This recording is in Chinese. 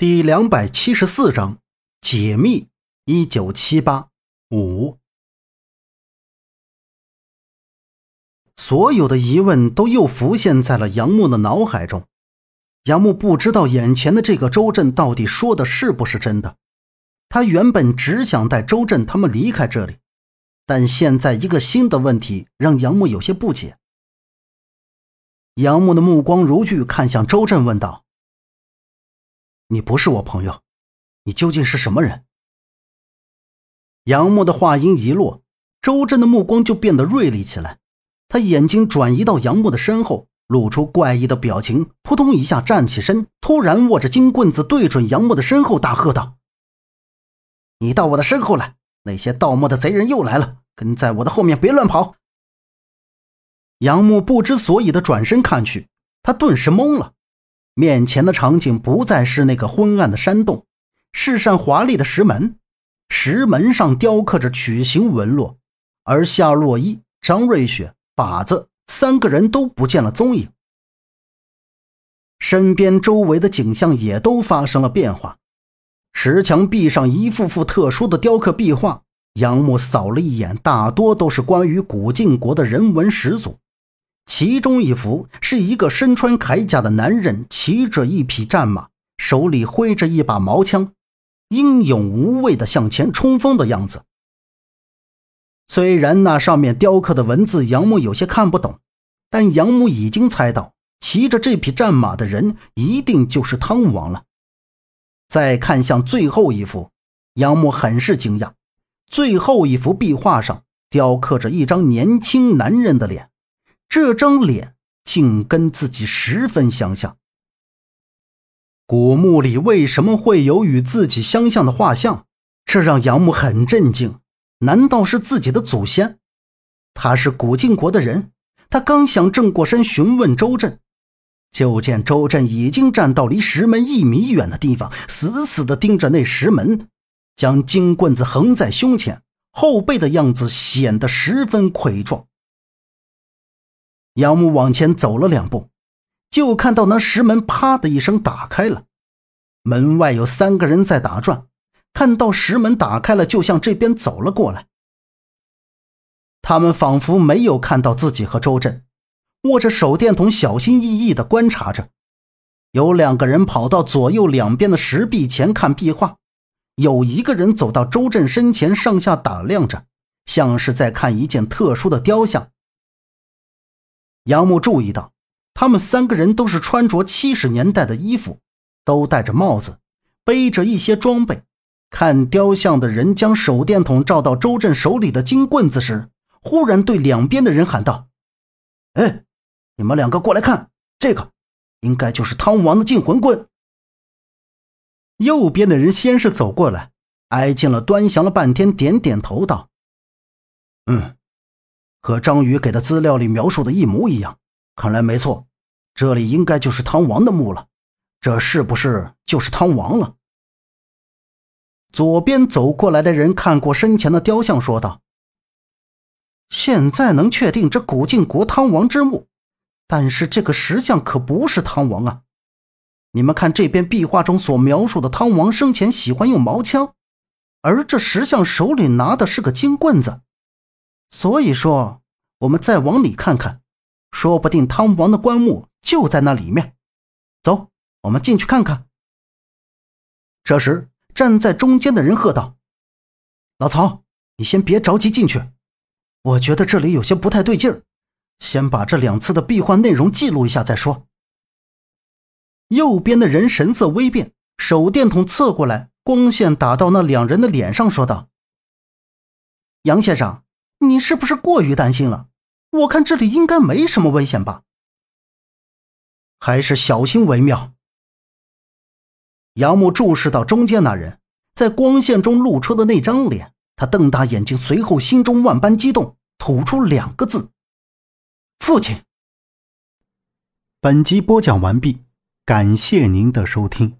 第两百七十四章解密。一九七八五，所有的疑问都又浮现在了杨木的脑海中。杨木不知道眼前的这个周震到底说的是不是真的。他原本只想带周震他们离开这里，但现在一个新的问题让杨木有些不解。杨木的目光如炬，看向周震，问道。你不是我朋友，你究竟是什么人？杨木的话音一落，周震的目光就变得锐利起来。他眼睛转移到杨木的身后，露出怪异的表情，扑通一下站起身，突然握着金棍子对准杨木的身后，大喝道：“你到我的身后来！那些盗墓的贼人又来了，跟在我的后面，别乱跑！”杨木不知所以的转身看去，他顿时懵了。面前的场景不再是那个昏暗的山洞，是扇华丽的石门，石门上雕刻着曲形纹络，而夏洛伊、张瑞雪、靶子三个人都不见了踪影。身边周围的景象也都发生了变化，石墙壁上一幅幅特殊的雕刻壁画，杨木扫了一眼，大多都是关于古晋国的人文始祖。其中一幅是一个身穿铠甲的男人，骑着一匹战马，手里挥着一把毛枪，英勇无畏地向前冲锋的样子。虽然那上面雕刻的文字杨木有些看不懂，但杨木已经猜到，骑着这匹战马的人一定就是汤王了。再看向最后一幅，杨木很是惊讶，最后一幅壁画上雕刻着一张年轻男人的脸。这张脸竟跟自己十分相像。古墓里为什么会有与自己相像的画像？这让杨木很震惊。难道是自己的祖先？他是古晋国的人。他刚想正过身询问周震，就见周震已经站到离石门一米远的地方，死死地盯着那石门，将金棍子横在胸前，后背的样子显得十分魁壮。杨木往前走了两步，就看到那石门“啪”的一声打开了。门外有三个人在打转，看到石门打开了，就向这边走了过来。他们仿佛没有看到自己和周震，握着手电筒，小心翼翼地观察着。有两个人跑到左右两边的石壁前看壁画，有一个人走到周震身前，上下打量着，像是在看一件特殊的雕像。杨木注意到，他们三个人都是穿着七十年代的衣服，都戴着帽子，背着一些装备。看雕像的人将手电筒照到周震手里的金棍子时，忽然对两边的人喊道：“哎，你们两个过来看，这个应该就是汤王的禁魂棍。”右边的人先是走过来，挨近了端详了半天，点点头道：“嗯。”和张宇给的资料里描述的一模一样，看来没错，这里应该就是汤王的墓了。这是不是就是汤王了？左边走过来的人看过身前的雕像，说道：“现在能确定这古晋国汤王之墓，但是这个石像可不是汤王啊！你们看这边壁画中所描述的汤王生前喜欢用毛枪，而这石像手里拿的是个金棍子。”所以说，我们再往里看看，说不定汤王的棺木就在那里面。走，我们进去看看。这时，站在中间的人喝道：“老曹，你先别着急进去，我觉得这里有些不太对劲儿，先把这两次的壁画内容记录一下再说。”右边的人神色微变，手电筒侧过来，光线打到那两人的脸上，说道：“杨先生。”你是不是过于担心了？我看这里应该没什么危险吧，还是小心为妙。杨木注视到中间那人，在光线中露出的那张脸，他瞪大眼睛，随后心中万般激动，吐出两个字：“父亲。”本集播讲完毕，感谢您的收听。